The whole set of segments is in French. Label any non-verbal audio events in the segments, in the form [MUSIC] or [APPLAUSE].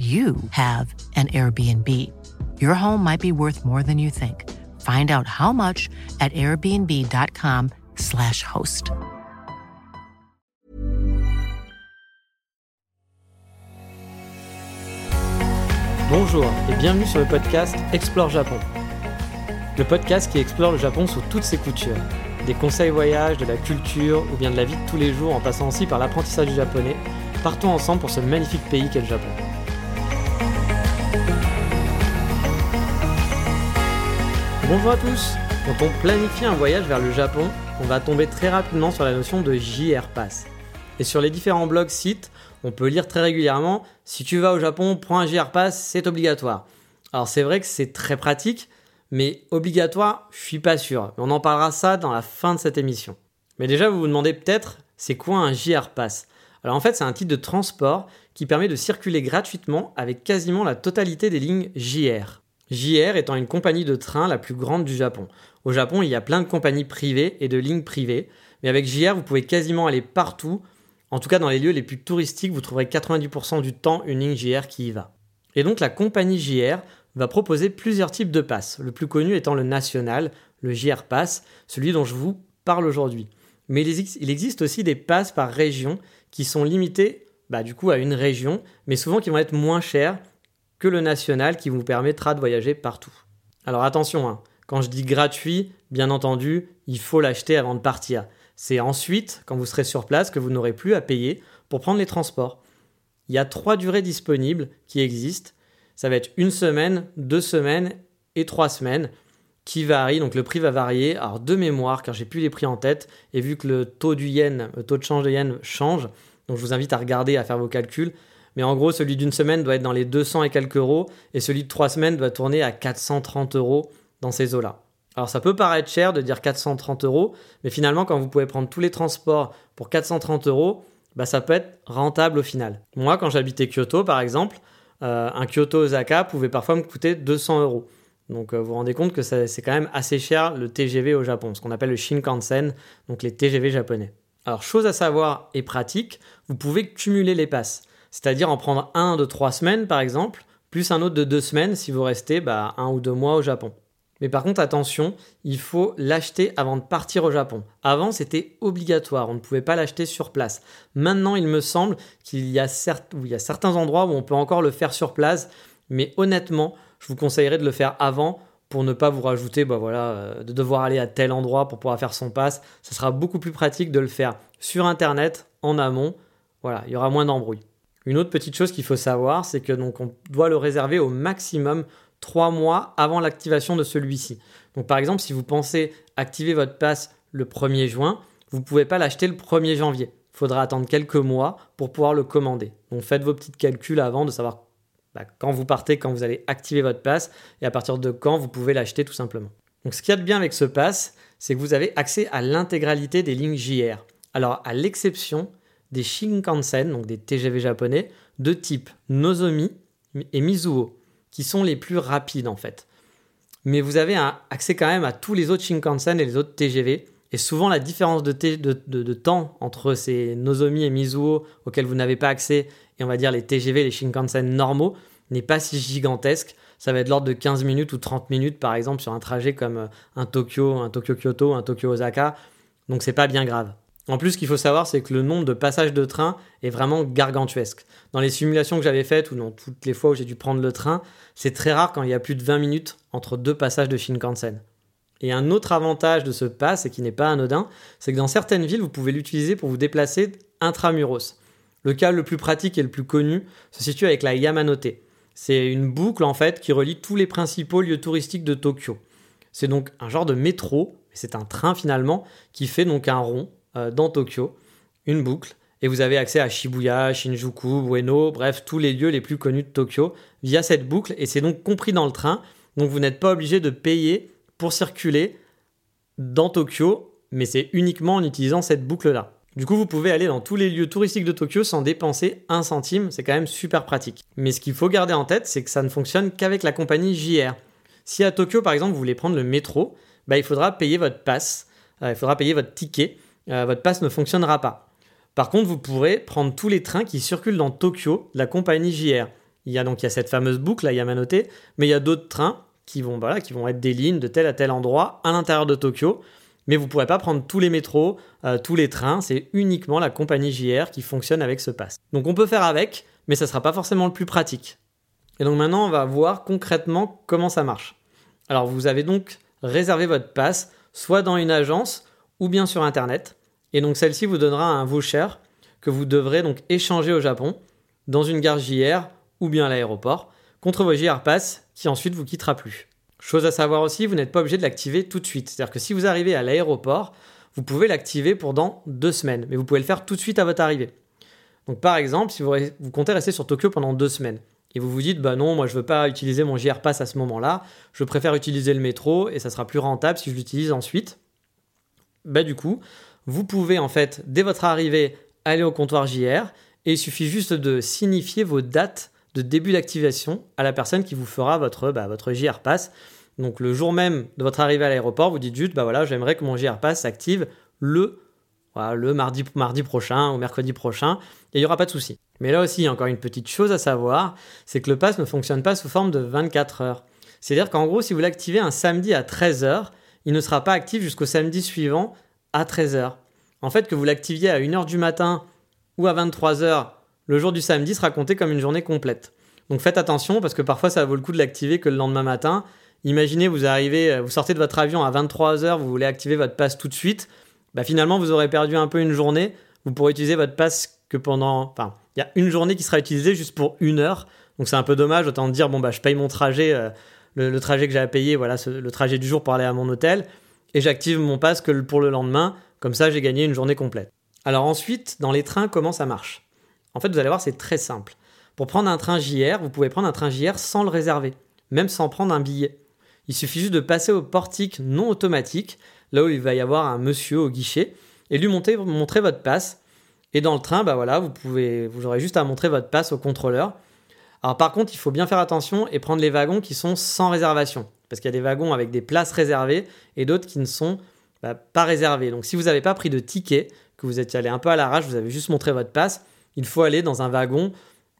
you have an Airbnb. Your home might be worth more than you think. Find out how much at airbnb.com/slash host. Bonjour et bienvenue sur le podcast Explore Japon. Le podcast qui explore le Japon sous toutes ses coutures. Des conseils voyages, de la culture ou bien de la vie de tous les jours en passant aussi par l'apprentissage du japonais. Partons ensemble pour ce magnifique pays qu'est le Japon. Bonjour à tous Quand on planifie un voyage vers le Japon, on va tomber très rapidement sur la notion de JR Pass. Et sur les différents blogs, sites, on peut lire très régulièrement si tu vas au Japon, prends un JR Pass, c'est obligatoire. Alors c'est vrai que c'est très pratique, mais obligatoire, je suis pas sûr. On en parlera ça dans la fin de cette émission. Mais déjà, vous vous demandez peut-être, c'est quoi un JR Pass? Alors en fait, c'est un titre de transport qui permet de circuler gratuitement avec quasiment la totalité des lignes JR. JR étant une compagnie de train la plus grande du Japon. Au Japon, il y a plein de compagnies privées et de lignes privées, mais avec JR, vous pouvez quasiment aller partout. En tout cas, dans les lieux les plus touristiques, vous trouverez 90% du temps une ligne JR qui y va. Et donc, la compagnie JR va proposer plusieurs types de passes, le plus connu étant le national, le JR Pass, celui dont je vous parle aujourd'hui. Mais il existe aussi des passes par région qui sont limitées bah, du coup à une région, mais souvent qui vont être moins chères que le national qui vous permettra de voyager partout. Alors attention, hein, quand je dis gratuit, bien entendu, il faut l'acheter avant de partir. C'est ensuite, quand vous serez sur place, que vous n'aurez plus à payer pour prendre les transports. Il y a trois durées disponibles qui existent. Ça va être une semaine, deux semaines et trois semaines qui varient. Donc le prix va varier. Alors de mémoire, car j'ai plus les prix en tête, et vu que le taux du yen, le taux de change de yen change, donc je vous invite à regarder, à faire vos calculs. Mais en gros, celui d'une semaine doit être dans les 200 et quelques euros, et celui de trois semaines doit tourner à 430 euros dans ces eaux-là. Alors ça peut paraître cher de dire 430 euros, mais finalement, quand vous pouvez prendre tous les transports pour 430 euros, bah, ça peut être rentable au final. Moi, quand j'habitais Kyoto, par exemple, euh, un Kyoto-Osaka pouvait parfois me coûter 200 euros. Donc euh, vous vous rendez compte que c'est quand même assez cher le TGV au Japon, ce qu'on appelle le Shinkansen, donc les TGV japonais. Alors chose à savoir et pratique, vous pouvez cumuler les passes c'est-à-dire en prendre un de trois semaines par exemple, plus un autre de deux semaines si vous restez bah, un ou deux mois au Japon. Mais par contre, attention, il faut l'acheter avant de partir au Japon. Avant, c'était obligatoire, on ne pouvait pas l'acheter sur place. Maintenant, il me semble qu'il y, a certains endroits où on peut encore le faire sur place, mais honnêtement, je vous conseillerais de le faire avant pour ne pas vous rajouter bah euh, de devoir aller à tel endroit pour pouvoir faire son pass. Ce sera beaucoup plus pratique de le faire sur Internet, en amont. Voilà, il y aura moins d'embrouilles. Une autre petite chose qu'il faut savoir, c'est que on doit le réserver au maximum 3 mois avant l'activation de celui-ci. Donc par exemple, si vous pensez activer votre passe le 1er juin, vous ne pouvez pas l'acheter le 1er janvier. Il faudra attendre quelques mois pour pouvoir le commander. Donc faites vos petits calculs avant de savoir bah, quand vous partez, quand vous allez activer votre passe et à partir de quand vous pouvez l'acheter tout simplement. Donc ce qu'il y a de bien avec ce pass, c'est que vous avez accès à l'intégralité des lignes JR. Alors à l'exception des Shinkansen, donc des TGV japonais, de type Nozomi et Mizuho, qui sont les plus rapides en fait. Mais vous avez accès quand même à tous les autres Shinkansen et les autres TGV. Et souvent, la différence de, de, temps entre ces Nozomi et Mizuho auxquels vous n'avez pas accès, et on va dire les TGV, les Shinkansen normaux, n'est pas si gigantesque. Ça va être l'ordre de 15 minutes ou 30 minutes, par exemple, sur un trajet comme euh, un Tokyo, un Tokyo-Kyoto, un Tokyo-Osaka. Donc, c'est pas bien grave. En plus, ce qu'il faut savoir, c'est que le nombre de passages de train est vraiment gargantuesque. Dans les simulations que j'avais faites ou dans toutes les fois où j'ai dû prendre le train, c'est très rare quand il y a plus de 20 minutes entre deux passages de Shinkansen. Et un autre avantage de ce pass, et qui n'est pas anodin, c'est que dans certaines villes, vous pouvez l'utiliser pour vous déplacer intramuros. Le cas le plus pratique et le plus connu se situe avec la Yamanote. C'est une boucle en fait qui relie tous les principaux lieux touristiques de Tokyo. C'est donc un genre de métro, c'est un train finalement, qui fait donc un rond dans Tokyo, une boucle, Et vous avez accès à Shibuya, Shinjuku, Ueno, bref, tous les lieux les plus connus de Tokyo via cette boucle. Et c'est donc compris dans le train. Donc vous n'êtes pas obligé de payer pour circuler dans Tokyo, mais c'est uniquement en utilisant cette boucle-là. Du coup, vous pouvez aller dans tous les lieux touristiques de Tokyo sans dépenser un centime, c'est quand même super pratique. Mais ce qu'il faut garder en tête, c'est que ça ne fonctionne qu'avec la compagnie JR. Si à Tokyo, par exemple, vous voulez prendre le métro, bah, il faudra payer votre passe, euh, il faudra payer votre ticket, euh, votre passe ne fonctionnera pas. Par contre, vous pourrez prendre tous les trains qui circulent dans Tokyo la compagnie JR. Il y a donc cette fameuse boucle à Yamanote, mais il y a d'autres trains qui vont, qui vont être des lignes de tel à tel endroit à l'intérieur de Tokyo mais vous ne pourrez pas prendre tous les métros, euh, tous les trains, c'est uniquement la compagnie JR qui fonctionne avec ce pass. Donc on peut faire avec, mais ça ne sera pas forcément le plus pratique. Et donc maintenant, on va voir concrètement comment ça marche. Alors vous avez donc réservé votre pass soit dans une agence ou bien sur Internet. Et donc celle-ci vous donnera un voucher que vous devrez donc échanger au Japon dans une gare JR ou bien à l'aéroport contre vos JR Pass qui ensuite vous quittera plus. Chose à savoir aussi, vous n'êtes pas obligé de l'activer tout de suite. C'est-à-dire que si vous arrivez à l'aéroport, vous pouvez l'activer pendant deux semaines, mais vous pouvez le faire tout de suite à votre arrivée. Donc par exemple, si vous, comptez rester sur Tokyo pendant deux semaines, et vous vous dites, bah non, moi je veux pas utiliser mon JR Pass à ce moment-là, je préfère utiliser le métro, et ça sera plus rentable si je l'utilise ensuite, bah du coup, vous pouvez en fait, dès votre arrivée, aller au comptoir JR, et il suffit juste de signifier vos dates de début d'activation à la personne qui vous fera votre, bah, votre JR Pass. Donc le jour même de votre arrivée à l'aéroport, vous dites juste, bah voilà, j'aimerais que mon JR Pass s'active le, le mardi, mardi prochain ou mercredi prochain, et il n'y aura pas de souci. Mais là aussi, il y a encore une petite chose à savoir, c'est que le pass ne fonctionne pas sous forme de 24 heures. C'est-à-dire qu'en gros, si vous l'activez un samedi à 13h, il ne sera pas actif jusqu'au samedi suivant à 13h. En fait, que vous l'activiez à 1h du matin ou à 23h le jour du samedi sera compté comme une journée complète. Donc faites attention parce que parfois ça vaut le coup de l'activer que le lendemain matin. Imaginez, vous arrivez, euh, vous sortez de votre avion à 23h, vous voulez activer votre passe tout de suite. Bah finalement, vous aurez perdu un peu une journée. Vous pourrez utiliser votre passe que pendant. Enfin, il y a une journée qui sera utilisée juste pour une heure. Donc c'est un peu dommage. Autant dire, bon, bah, je paye mon trajet, euh, le, trajet que j'ai à payer, voilà, le trajet du jour pour aller à mon hôtel. Et j'active mon passe que pour le lendemain. Comme ça, j'ai gagné une journée complète. Alors ensuite, dans les trains, comment ça marche? En fait, vous allez voir, c'est très simple. Pour prendre un train JR, vous pouvez prendre un train JR sans le réserver, même sans prendre un billet. Il suffit juste de passer au portique non automatique, là où il va y avoir un monsieur au guichet, et lui montrer, votre passe. Et dans le train, bah voilà, vous aurez juste à montrer votre passe au contrôleur. Alors par contre, il faut bien faire attention et prendre les wagons qui sont sans réservation, parce qu'il y a des wagons avec des places réservées et d'autres qui ne sont bah, pas réservées. Donc si vous n'avez pas pris de ticket, que vous êtes allé un peu à l'arrache, vous avez juste montré votre passe, il faut aller dans un wagon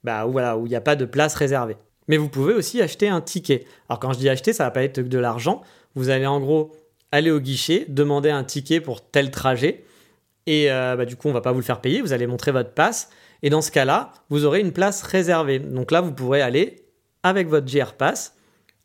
bah, où voilà, il n'y a pas de place réservée. Mais vous pouvez aussi acheter un ticket. Alors quand je dis acheter, ça va pas être de l'argent. Vous allez en gros aller au guichet, demander un ticket pour tel trajet. Et euh, bah, du coup, on va pas vous le faire payer. Vous allez montrer votre passe. Et dans ce cas-là, vous aurez une place réservée. Donc là, vous pourrez aller avec votre GR Pass,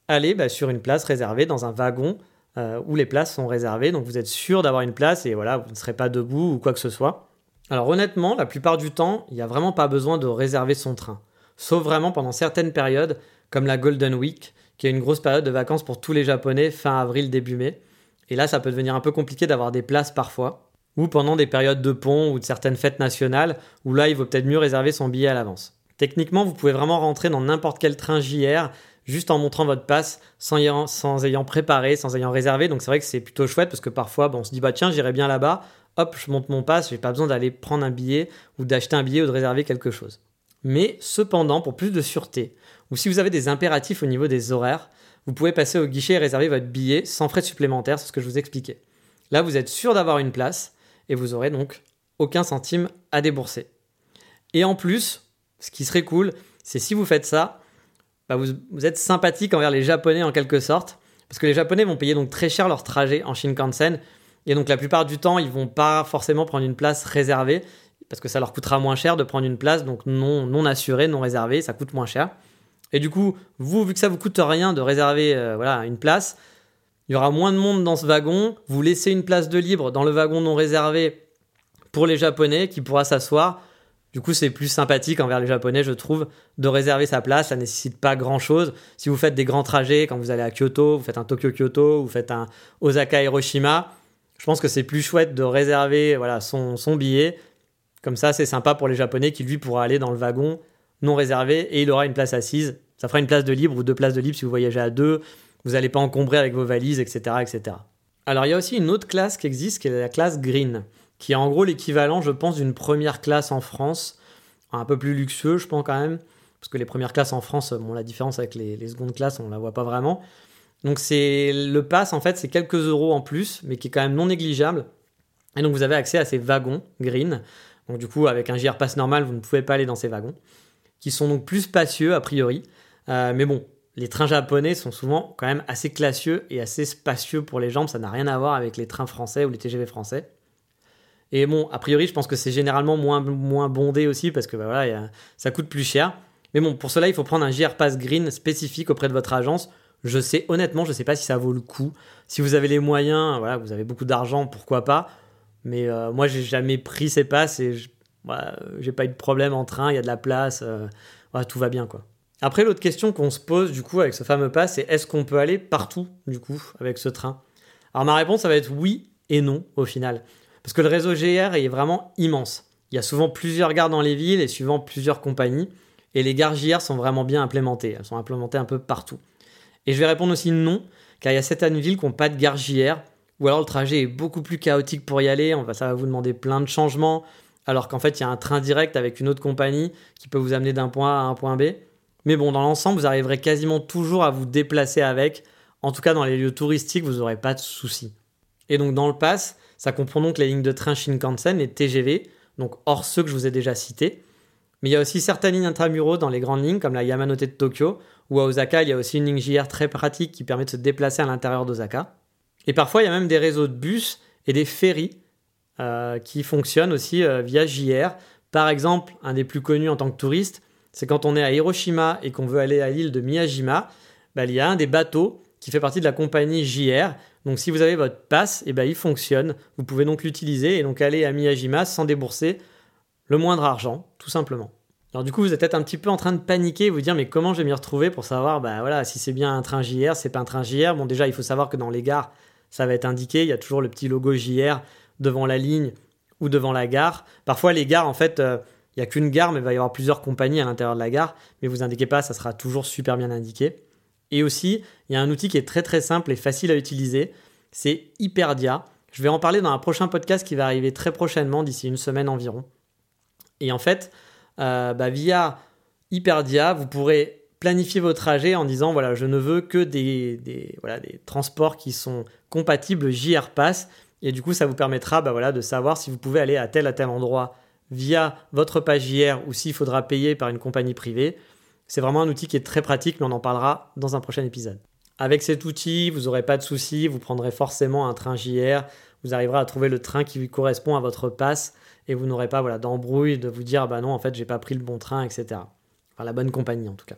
aller bah, sur une place réservée dans un wagon euh, où les places sont réservées. Donc vous êtes sûr d'avoir une place et voilà, vous ne serez pas debout ou quoi que ce soit. Alors honnêtement, la plupart du temps, il n'y a vraiment pas besoin de réserver son train. Sauf vraiment pendant certaines périodes, comme la Golden Week, qui est une grosse période de vacances pour tous les Japonais fin avril, début mai. Et là, ça peut devenir un peu compliqué d'avoir des places parfois. Ou pendant des périodes de pont ou de certaines fêtes nationales, où là, il vaut peut-être mieux réserver son billet à l'avance. Techniquement, vous pouvez vraiment rentrer dans n'importe quel train JR juste en montrant votre passe sans ayant, préparé, sans ayant réservé. Donc c'est vrai que c'est plutôt chouette parce que parfois, on se dit bah tiens, j'irai bien là-bas hop, je monte mon pass, j'ai pas besoin d'aller prendre un billet ou d'acheter un billet ou de réserver quelque chose. Mais cependant, pour plus de sûreté, ou si vous avez des impératifs au niveau des horaires, vous pouvez passer au guichet et réserver votre billet sans frais supplémentaires, c'est ce que je vous expliquais. Là, vous êtes sûr d'avoir une place et vous aurez donc aucun centime à débourser. Et en plus, ce qui serait cool, c'est si vous faites ça, bah, vous, êtes sympathique envers les Japonais en quelque sorte, parce que les Japonais vont payer donc très cher leur trajet en Shinkansen, et donc la plupart du temps, ils vont pas forcément prendre une place réservée parce que ça leur coûtera moins cher de prendre une place donc non non assurée, non réservée, ça coûte moins cher. Et du coup, vous vu que ça vous coûte rien de réserver euh, voilà, une place, il y aura moins de monde dans ce wagon, vous laissez une place de libre dans le wagon non réservé pour les japonais qui pourra s'asseoir. Du coup, c'est plus sympathique envers les Japonais, je trouve, de réserver sa place. Ça nécessite pas grand chose. Si vous faites des grands trajets, quand vous allez à Kyoto, vous faites un Tokyo-Kyoto, vous faites un Osaka-Hiroshima, je pense que c'est plus chouette de réserver voilà, son, billet Comme ça, c'est sympa pour les Japonais qui, lui, pourra aller dans le wagon non réservé et il aura une place assise. Ça fera une place de libre ou deux places de libre si vous voyagez à deux. Vous n'allez pas encombrer avec vos valises, etc., etc. Alors, il y a aussi une autre classe qui existe, qui est la classe Green, qui est en gros l'équivalent, je pense, d'une première classe en France. Un peu plus luxueux, je pense quand même. Parce que les premières classes en France, bon, la différence avec les, secondes classes, on la voit pas vraiment. Donc, c'est le pass, en fait, c'est quelques euros en plus, mais qui est quand même non négligeable. Et donc, vous avez accès à ces wagons Green. Donc, du coup, avec un JR Pass normal, vous ne pouvez pas aller dans ces wagons. Qui sont donc plus spacieux, a priori. Euh, mais bon, les trains japonais sont souvent quand même assez classieux et assez spacieux pour les jambes. Ça n'a rien à voir avec les trains français ou les TGV français. Et bon, a priori, je pense que c'est généralement moins, moins bondé aussi parce que bah, voilà, ça coûte plus cher. Mais bon, pour cela, il faut prendre un JR Pass Green spécifique auprès de votre agence. Je sais, honnêtement, je ne sais pas si ça vaut le coup. Si vous avez les moyens, voilà, vous avez beaucoup d'argent, pourquoi pas. Mais euh, moi, j'ai jamais pris ces passes et je, j'ai pas eu de problème en train, il y a de la place, euh, tout va bien quoi. Après, l'autre question qu'on se pose du coup avec ce fameux pass, c'est est-ce qu'on peut aller partout du coup avec ce train? Alors ma réponse, ça va être oui et non au final. Parce que le réseau GR est vraiment immense. Il y a souvent plusieurs gares dans les villes et suivant plusieurs compagnies. Et les gares JR sont vraiment bien implémentées. Elles sont implémentées un peu partout. Et je vais répondre aussi non, car il y a certaines villes qui n'ont pas de gare JR, ou alors le trajet est beaucoup plus chaotique pour y aller. On va, ça va vous demander plein de changements, alors qu'en fait il y a un train direct avec une autre compagnie qui peut vous amener d'un point A à un point B. Mais bon, dans l'ensemble, vous arriverez quasiment toujours à vous déplacer avec. En tout cas, dans les lieux touristiques, vous n'aurez pas de soucis. Et donc, dans le pass, ça comprend donc les lignes de train Shinkansen et TGV, donc hors ceux que je vous ai déjà cités. Mais il y a aussi certaines lignes intramuraux dans les grandes lignes, comme la Yamanote de Tokyo, ou à Osaka, il y a aussi une ligne JR très pratique qui permet de se déplacer à l'intérieur d'Osaka. Et parfois, il y a même des réseaux de bus et des ferries euh, qui fonctionnent aussi euh, via JR. Par exemple, un des plus connus en tant que touriste, c'est quand on est à Hiroshima et qu'on veut aller à l'île de Miyajima, bah, il y a un des bateaux qui fait partie de la compagnie JR. Donc si vous avez votre passe, eh ben, il fonctionne. Vous pouvez donc l'utiliser et donc aller à Miyajima sans débourser le moindre argent, tout simplement. Alors du coup, vous êtes peut-être un petit peu en train de paniquer, vous dire mais comment je vais m'y retrouver pour savoir bah voilà si c'est bien un train JR, c'est pas un train JR. Bon déjà, il faut savoir que dans les gares, ça va être indiqué, il y a toujours le petit logo JR devant la ligne ou devant la gare. Parfois les gares en fait euh, il n'y a qu'une gare, mais il va y avoir plusieurs compagnies à l'intérieur de la gare. Mais vous indiquez pas, ça sera toujours super bien indiqué. Et aussi, il y a un outil qui est très très simple et facile à utiliser. C'est Hyperdia. Je vais en parler dans un prochain podcast qui va arriver très prochainement, d'ici une semaine environ. Et en fait, euh, bah, via Hyperdia, vous pourrez planifier vos trajets en disant voilà, je ne veux que des, voilà, des transports qui sont compatibles JR Pass. Et du coup, ça vous permettra bah, de savoir si vous pouvez aller à tel à tel endroit via votre page JR ou s'il faudra payer par une compagnie privée. C'est vraiment un outil qui est très pratique, mais on en parlera dans un prochain épisode. Avec cet outil, vous n'aurez pas de soucis, vous prendrez forcément un train JR, vous arriverez à trouver le train qui correspond à votre passe et vous n'aurez pas voilà, d'embrouille de vous dire bah non, en fait, j'ai pas pris le bon train, etc. Enfin, la bonne compagnie en tout cas.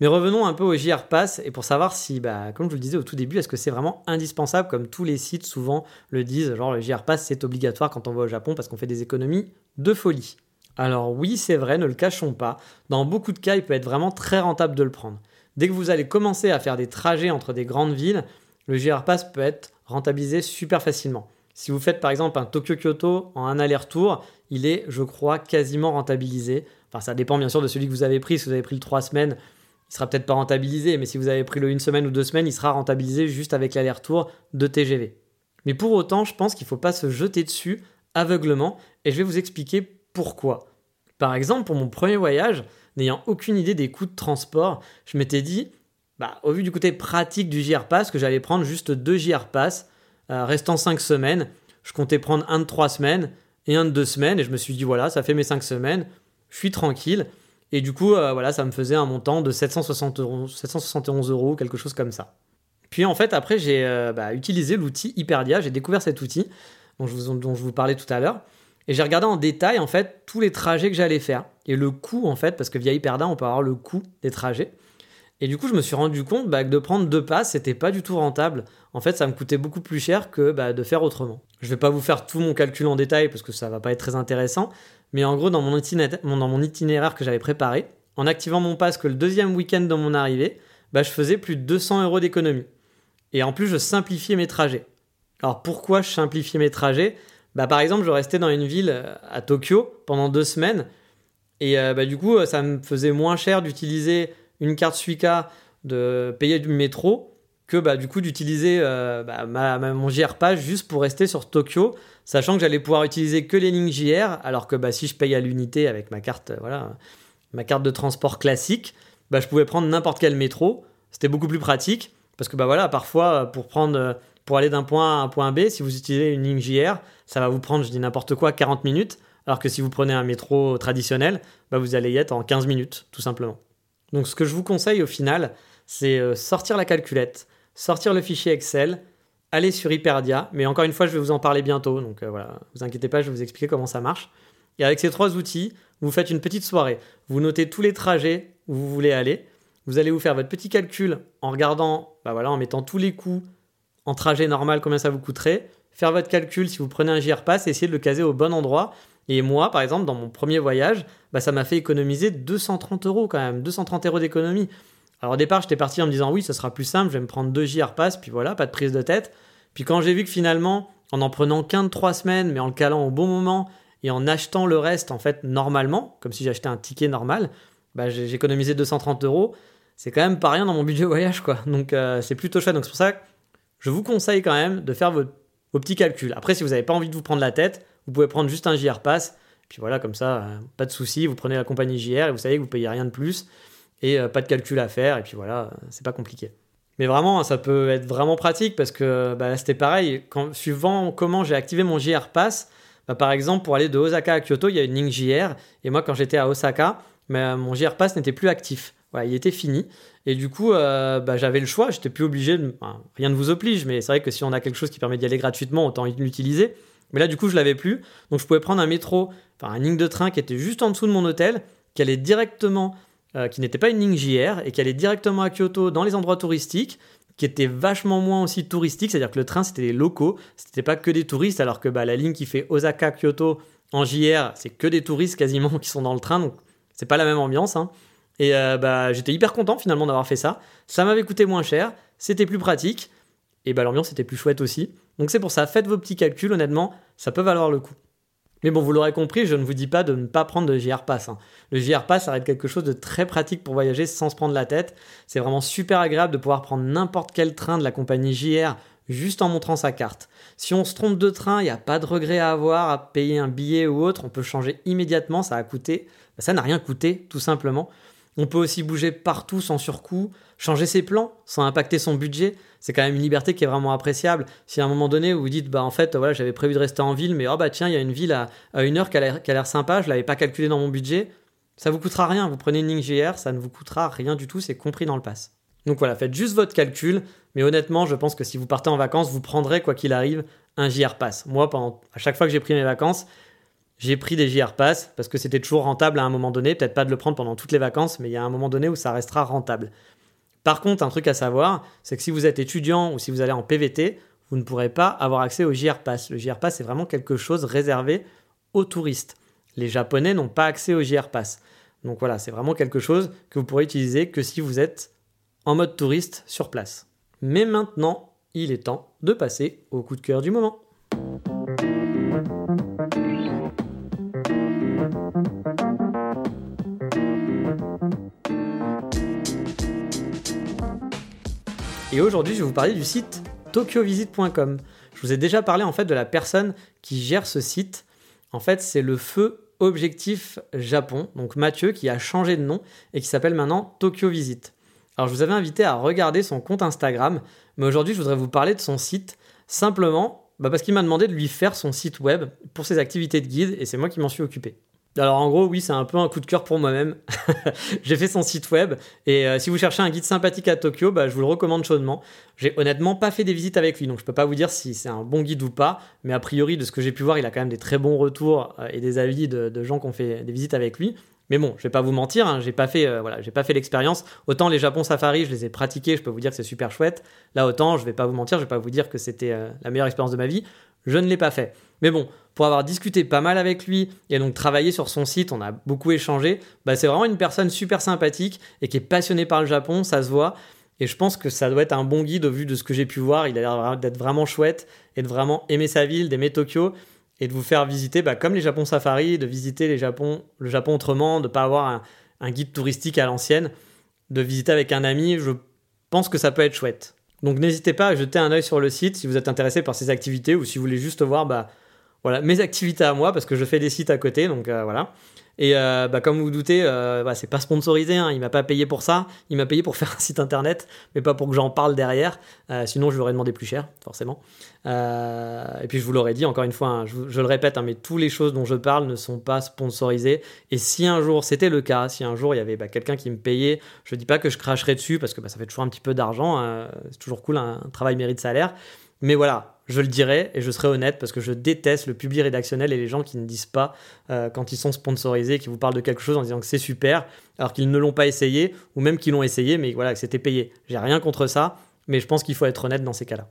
Mais revenons un peu au JR Pass et pour savoir si, bah, comme je vous le disais au tout début, est-ce que c'est vraiment indispensable comme tous les sites souvent le disent, genre le JR Pass c'est obligatoire quand on va au Japon parce qu'on fait des économies de folie. Alors oui, c'est vrai, ne le cachons pas, dans beaucoup de cas il peut être vraiment très rentable de le prendre. Dès que vous allez commencer à faire des trajets entre des grandes villes, le JR Pass peut être rentabilisé super facilement. Si vous faites par exemple un Tokyo-Kyoto en un aller-retour, il est, je crois, quasiment rentabilisé. Enfin, ça dépend bien sûr de celui que vous avez pris. Si vous avez pris le 3 semaines, il sera peut-être pas rentabilisé, mais si vous avez pris le une semaine ou deux semaines, il sera rentabilisé juste avec l'aller-retour de TGV. Mais pour autant, je pense qu'il ne faut pas se jeter dessus aveuglement, et je vais vous expliquer pourquoi. Par exemple, pour mon premier voyage, n'ayant aucune idée des coûts de transport, je m'étais dit, bah, au vu du côté pratique du JR Pass, que j'allais prendre juste deux JR Pass, euh, restant cinq semaines. Je comptais prendre un de trois semaines et un de deux semaines, et je me suis dit, voilà, ça fait mes cinq semaines, je suis tranquille. Et du coup, euh, voilà, ça me faisait un montant de 760 euros, 771 euros, quelque chose comme ça. Puis en fait, après, j'ai euh, bah, utilisé l'outil Hyperdia, j'ai découvert cet outil dont vous, dont je vous parlais tout à l'heure. Et j'ai regardé en détail, en fait, tous les trajets que j'allais faire. Et le coût, en fait, parce que via Hyperdia, on peut avoir le coût des trajets. Et du coup, je me suis rendu compte bah, que de prendre deux passes, c'était pas du tout rentable. En fait, ça me coûtait beaucoup plus cher que bah, de faire autrement. Je vais pas vous faire tout mon calcul en détail parce que ça va pas être très intéressant. Mais en gros, dans mon, itinéraire, que j'avais préparé, en activant mon pass que le deuxième week-end de mon arrivée, bah, je faisais plus de 200 euros d'économie. Et en plus, je simplifiais mes trajets. Alors pourquoi je simplifiais mes trajets? Bah, par exemple, je restais dans une ville euh, à Tokyo pendant deux semaines. Et bah, du coup, ça me faisait moins cher d'utiliser une carte Suica, de payer du métro, que bah, du coup d'utiliser bah, mon JR Pass juste pour rester sur Tokyo, sachant que j'allais pouvoir utiliser que les lignes JR, alors que bah, si je paye à l'unité avec ma carte, voilà, ma carte de transport classique, bah, je pouvais prendre n'importe quel métro. C'était beaucoup plus pratique. Parce que bah voilà, parfois, pour prendre pour aller d'un point A à un point B, si vous utilisez une ligne JR, ça va vous prendre, je dis n'importe quoi, 40 minutes, alors que si vous prenez un métro traditionnel, bah vous allez y être en 15 minutes, tout simplement. Donc ce que je vous conseille au final, c'est euh, sortir la calculette, sortir le fichier Excel, aller sur Hyperdia, mais encore une fois, je vais vous en parler bientôt, donc euh, voilà, vous inquiétez pas, je vais vous expliquer comment ça marche. Et avec ces trois outils, vous faites une petite soirée, vous notez tous les trajets où vous voulez aller, vous allez vous faire votre petit calcul en regardant, bah voilà, en mettant tous les coûts en trajet normal, combien ça vous coûterait, faire votre calcul si vous prenez un JR Pass et essayer de le caser au bon endroit. Et moi, par exemple, dans mon premier voyage, bah, ça m'a fait économiser 230 euros quand même, 230 euros d'économie. Alors au départ, j'étais parti en me disant oui, ça sera plus simple, je vais me prendre deux JR Pass, puis voilà, pas de prise de tête. Puis quand j'ai vu que finalement, en en prenant qu'un de trois semaines, mais en le calant au bon moment et en achetant le reste en fait normalement, comme si j'achetais un ticket normal, bah, j'ai économisé 230 euros. C'est quand même pas rien dans mon budget voyage, quoi. Donc euh, c'est plutôt chouette. Donc c'est pour ça que je vous conseille quand même de faire vos, petits calculs. Après, si vous n'avez pas envie de vous prendre la tête, vous pouvez prendre juste un JR Pass. Puis voilà, comme ça, euh, pas de souci. Vous prenez la compagnie JR et vous savez que vous payez rien de plus et euh, pas de calcul à faire. Et puis voilà, euh, c'est pas compliqué. Mais vraiment, ça peut être vraiment pratique parce que bah, c'était pareil. Quand, suivant comment j'ai activé mon JR Pass, bah, par exemple, pour aller de Osaka à Kyoto, il y a une ligne JR. Et moi, quand j'étais à Osaka, bah, mon JR Pass n'était plus actif. Il était fini. Et du coup, euh, bah, j'avais le choix, j'étais plus obligé, de... rien ne vous oblige, mais c'est vrai que si on a quelque chose qui permet d'y aller gratuitement, autant l'utiliser. Mais là, du coup, je l'avais plus. Donc, je pouvais prendre un métro, enfin, une ligne de train qui était juste en dessous de mon hôtel, qui allait directement, euh, qui n'était pas une ligne JR, et qui allait directement à Kyoto dans les endroits touristiques, qui était vachement moins aussi touristique, c'est-à-dire que le train, c'était des locaux, c'était pas que des touristes, alors que bah, la ligne qui fait Osaka-Kyoto en JR, c'est que des touristes quasiment [LAUGHS] qui sont dans le train, donc c'est pas la même ambiance. Hein. Et euh, bah, j'étais hyper content finalement d'avoir fait ça. Ça m'avait coûté moins cher, c'était plus pratique, et bah, l'ambiance était plus chouette aussi. Donc c'est pour ça, faites vos petits calculs, honnêtement, ça peut valoir le coup. Mais bon, vous l'aurez compris, je ne vous dis pas de ne pas prendre de JR Pass. Hein. Le JR Pass, ça va être quelque chose de très pratique pour voyager sans se prendre la tête. C'est vraiment super agréable de pouvoir prendre n'importe quel train de la compagnie JR juste en montrant sa carte. Si on se trompe de train, il n'y a pas de regret à avoir à payer un billet ou autre, on peut changer immédiatement, ça a coûté, bah, ça n'a rien coûté tout simplement. On peut aussi bouger partout sans surcoût, changer ses plans sans impacter son budget. C'est quand même une liberté qui est vraiment appréciable. Si à un moment donné vous vous dites, bah en fait, voilà, j'avais prévu de rester en ville, mais oh bah tiens, il y a une ville à, une heure qui a l'air sympa, je l'avais pas calculé dans mon budget, ça vous coûtera rien. Vous prenez une ligne GR, ça ne vous coûtera rien du tout, c'est compris dans le pass. Donc voilà, faites juste votre calcul, mais honnêtement, je pense que si vous partez en vacances, vous prendrez, quoi qu'il arrive, un JR Pass. Moi, à chaque fois que j'ai pris mes vacances, j'ai pris des JR Pass parce que c'était toujours rentable à un moment donné. Peut-être pas de le prendre pendant toutes les vacances, mais il y a un moment donné où ça restera rentable. Par contre, un truc à savoir, c'est que si vous êtes étudiant ou si vous allez en PVT, vous ne pourrez pas avoir accès au JR Pass. Le JR Pass, c'est vraiment quelque chose réservé aux touristes. Les Japonais n'ont pas accès au JR Pass. Donc voilà, c'est vraiment quelque chose que vous pourrez utiliser que si vous êtes en mode touriste sur place. Mais maintenant, il est temps de passer au coup de cœur du moment. Et aujourd'hui, je vais vous parler du site tokyovisit.com. Je vous ai déjà parlé en fait de la personne qui gère ce site. En fait, c'est le feu Objectif Japon, donc Mathieu qui a changé de nom et qui s'appelle maintenant Tokyo Visit. Alors je vous avais invité à regarder son compte Instagram, mais aujourd'hui je voudrais vous parler de son site simplement bah, parce qu'il m'a demandé de lui faire son site web pour ses activités de guide et c'est moi qui m'en suis occupé. Alors en gros, oui, c'est un peu un coup de cœur pour moi-même. [LAUGHS] j'ai fait son site web et euh, si vous cherchez un guide sympathique à Tokyo, bah, je vous le recommande chaudement. J'ai honnêtement pas fait des visites avec lui, donc je peux pas vous dire si c'est un bon guide ou pas, mais a priori de ce que j'ai pu voir, il a quand même des très bons retours euh, et des avis de, gens qui ont fait des visites avec lui. Mais bon, je vais pas vous mentir, hein, j'ai pas fait, euh, voilà, j'ai pas fait l'expérience. Autant les Japon Safari, je les ai pratiqués, je peux vous dire que c'est super chouette. Là, autant, je vais pas vous mentir, je vais pas vous dire que c'était la meilleure expérience de ma vie. Je ne l'ai pas fait. Mais bon, pour avoir discuté pas mal avec lui et donc travaillé sur son site, on a beaucoup échangé. Bah, c'est vraiment une personne super sympathique et qui est passionnée par le Japon, ça se voit. Et je pense que ça doit être un bon guide au vu de ce que j'ai pu voir. Il a l'air d'être vraiment chouette et de vraiment aimer sa ville, d'aimer Tokyo. et de vous faire visiter, bah, comme les Japon Safari, de visiter les Japon, le Japon autrement, de ne pas avoir un, un, guide touristique à l'ancienne, de visiter avec un ami. Je pense que ça peut être chouette. Donc n'hésitez pas à jeter un œil sur le site si vous êtes intéressé par ces activités ou si vous voulez juste voir bah, voilà, mes activités à moi parce que je fais des sites à côté. Donc euh, voilà. Et euh, bah, comme vous vous doutez, euh, bah, c'est pas sponsorisé, hein, il m'a pas payé pour ça, il m'a payé pour faire un site internet, mais pas pour que j'en parle derrière, euh, sinon je lui aurais demandé plus cher, forcément. Et puis je vous l'aurais dit, encore une fois, hein, je, le répète, hein, mais toutes les choses dont je parle ne sont pas sponsorisées. Et si un jour, c'était le cas, si un jour il y avait bah, quelqu'un qui me payait, je dis pas que je cracherais dessus, parce que bah, ça fait toujours un petit peu d'argent, c'est toujours cool, un travail mérite salaire, mais voilà, je le dirai et je serai honnête parce que je déteste le public rédactionnel et les gens qui ne disent pas euh, quand ils sont sponsorisés, qui vous parlent de quelque chose en disant que c'est super, alors qu'ils ne l'ont pas essayé, ou même qu'ils l'ont essayé, mais voilà, que c'était payé. J'ai rien contre ça, mais je pense qu'il faut être honnête dans ces cas-là.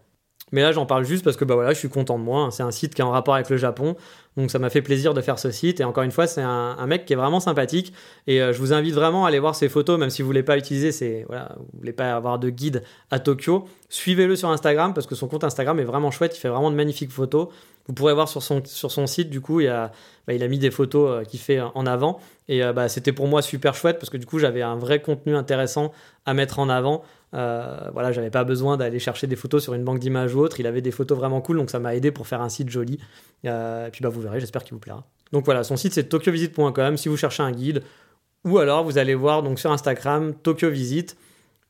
Mais là, j'en parle juste parce que bah je suis content de moi. Hein. C'est un site qui est en rapport avec le Japon. Donc ça m'a fait plaisir de faire ce site. Et encore une fois, c'est un, mec qui est vraiment sympathique. Et euh, je vous invite vraiment à aller voir ses photos, même si vous voulez pas utiliser, c'est voilà, vous voulez pas avoir de guide à Tokyo. Suivez-le sur Instagram parce que son compte Instagram est vraiment chouette. Il fait vraiment de magnifiques photos. Vous pourrez voir sur son, site, du coup, il, a, bah, il a mis des photos euh, qu'il fait en avant. Et euh, bah, c'était pour moi super chouette parce que du coup, j'avais un vrai contenu intéressant à mettre en avant. Euh, voilà, j'avais pas besoin d'aller chercher des photos sur une banque d'images ou autre. Il avait des photos vraiment cool, donc ça m'a aidé pour faire un site joli. Euh, et puis bah, vous verrez, j'espère qu'il vous plaira. Donc voilà, son site c'est tokyovisit.com si vous cherchez un guide. Ou alors vous allez voir donc sur Instagram Tokyo Visit.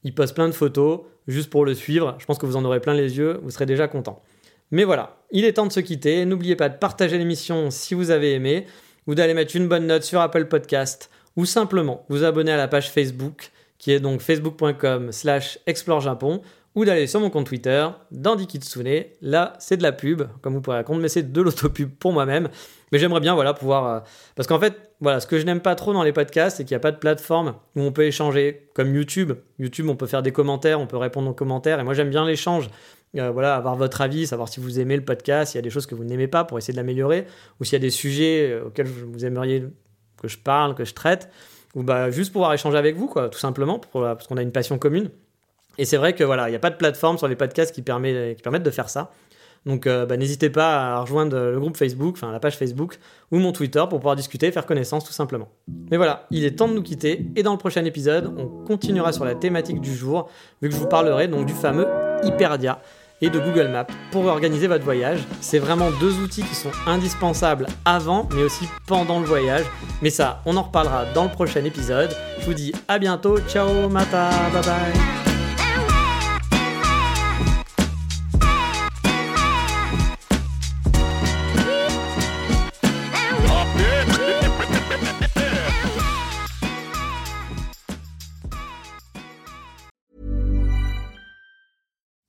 Il poste plein de photos juste pour le suivre. Je pense que vous en aurez plein les yeux, vous serez déjà content. Mais voilà, il est temps de se quitter. N'oubliez pas de partager l'émission si vous avez aimé, ou d'aller mettre une bonne note sur Apple Podcast, ou simplement vous abonner à la page Facebook qui est donc facebook.com slash explorejapon, ou d'aller sur mon compte Twitter, Dandy Kitsune. Là, c'est de la pub, comme vous pourrez raconter, mais c'est de l'autopub pour moi-même. Mais j'aimerais bien, voilà, pouvoir... Euh... Parce qu'en fait, voilà, ce que je n'aime pas trop dans les podcasts, c'est qu'il n'y a pas de plateforme où on peut échanger, comme YouTube. YouTube, on peut faire des commentaires, on peut répondre aux commentaires, et moi j'aime bien l'échange. Euh, voilà, avoir votre avis, savoir si vous aimez le podcast, s'il y a des choses que vous n'aimez pas pour essayer de l'améliorer, ou s'il y a des sujets euh, auxquels vous aimeriez que je parle, que je traite ou bah, juste pouvoir échanger avec vous, quoi, tout simplement, pour, parce qu'on a une passion commune. Et c'est vrai que voilà, il n'y a pas de plateforme sur les podcasts qui, permet, qui permettent de faire ça. Donc euh, bah, n'hésitez pas à rejoindre le groupe Facebook, enfin la page Facebook ou mon Twitter pour pouvoir discuter, faire connaissance tout simplement. Mais voilà, il est temps de nous quitter et dans le prochain épisode, on continuera sur la thématique du jour, vu que je vous parlerai donc du fameux Hyperdia et de Google Maps pour organiser votre voyage. C'est vraiment deux outils qui sont indispensables avant mais aussi pendant le voyage. Mais ça, on en reparlera dans le prochain épisode. Je vous dis à bientôt, ciao, mata, bye bye.